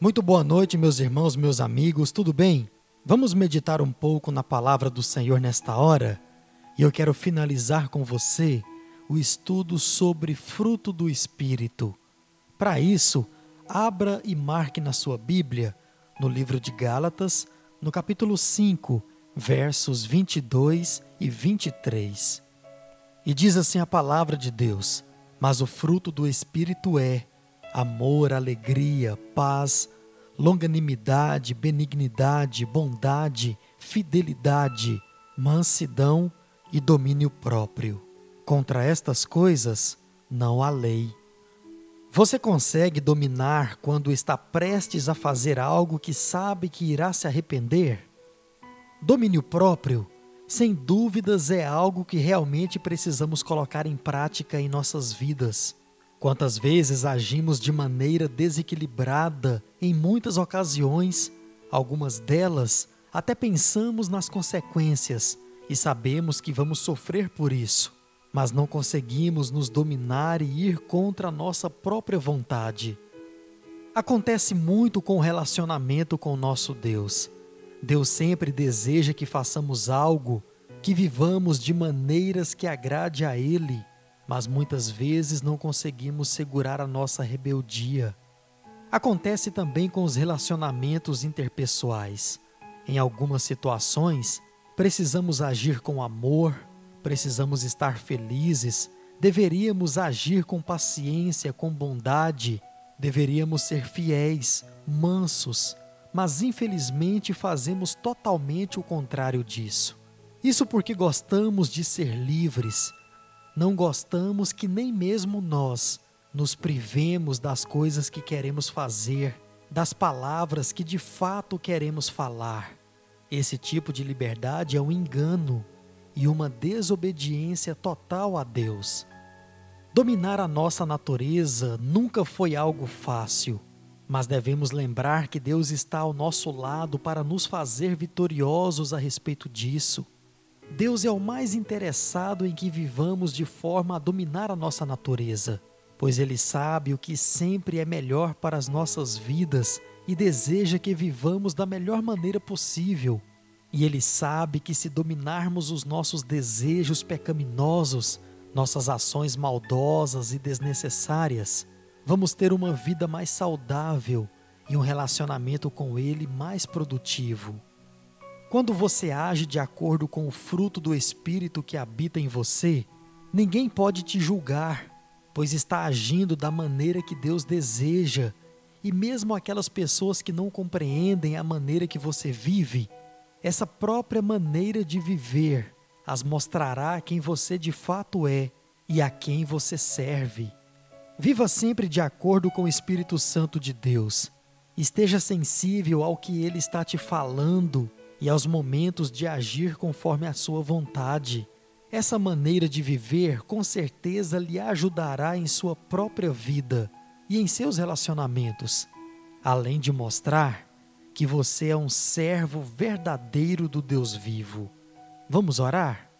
Muito boa noite, meus irmãos, meus amigos, tudo bem? Vamos meditar um pouco na palavra do Senhor nesta hora? E eu quero finalizar com você o estudo sobre fruto do Espírito. Para isso, abra e marque na sua Bíblia, no livro de Gálatas, no capítulo 5, versos 22 e 23. E diz assim a palavra de Deus: Mas o fruto do Espírito é amor, alegria, paz, longanimidade, benignidade, bondade, fidelidade, mansidão e domínio próprio. Contra estas coisas não há lei. Você consegue dominar quando está prestes a fazer algo que sabe que irá se arrepender? Domínio próprio, sem dúvidas, é algo que realmente precisamos colocar em prática em nossas vidas. Quantas vezes agimos de maneira desequilibrada em muitas ocasiões, algumas delas até pensamos nas consequências e sabemos que vamos sofrer por isso, mas não conseguimos nos dominar e ir contra a nossa própria vontade. Acontece muito com o relacionamento com o nosso Deus. Deus sempre deseja que façamos algo, que vivamos de maneiras que agrade a Ele mas muitas vezes não conseguimos segurar a nossa rebeldia. Acontece também com os relacionamentos interpessoais. Em algumas situações, precisamos agir com amor, precisamos estar felizes, deveríamos agir com paciência, com bondade, deveríamos ser fiéis, mansos, mas infelizmente fazemos totalmente o contrário disso. Isso porque gostamos de ser livres, não gostamos que nem mesmo nós nos privemos das coisas que queremos fazer, das palavras que de fato queremos falar. Esse tipo de liberdade é um engano e uma desobediência total a Deus. Dominar a nossa natureza nunca foi algo fácil, mas devemos lembrar que Deus está ao nosso lado para nos fazer vitoriosos a respeito disso. Deus é o mais interessado em que vivamos de forma a dominar a nossa natureza, pois Ele sabe o que sempre é melhor para as nossas vidas e deseja que vivamos da melhor maneira possível. E Ele sabe que se dominarmos os nossos desejos pecaminosos, nossas ações maldosas e desnecessárias, vamos ter uma vida mais saudável e um relacionamento com Ele mais produtivo. Quando você age de acordo com o fruto do Espírito que habita em você, ninguém pode te julgar, pois está agindo da maneira que Deus deseja. E mesmo aquelas pessoas que não compreendem a maneira que você vive, essa própria maneira de viver as mostrará quem você de fato é e a quem você serve. Viva sempre de acordo com o Espírito Santo de Deus. Esteja sensível ao que ele está te falando e aos momentos de agir conforme a sua vontade. Essa maneira de viver com certeza lhe ajudará em sua própria vida e em seus relacionamentos, além de mostrar que você é um servo verdadeiro do Deus vivo. Vamos orar?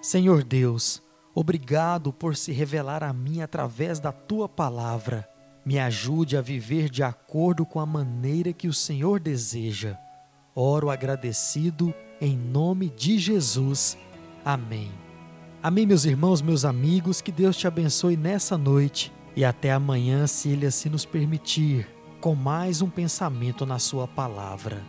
Senhor Deus, obrigado por se revelar a mim através da tua palavra. Me ajude a viver de acordo com a maneira que o Senhor deseja. Oro agradecido em nome de Jesus. Amém. Amém, meus irmãos, meus amigos, que Deus te abençoe nessa noite e até amanhã, se Ele assim nos permitir, com mais um pensamento na Sua palavra.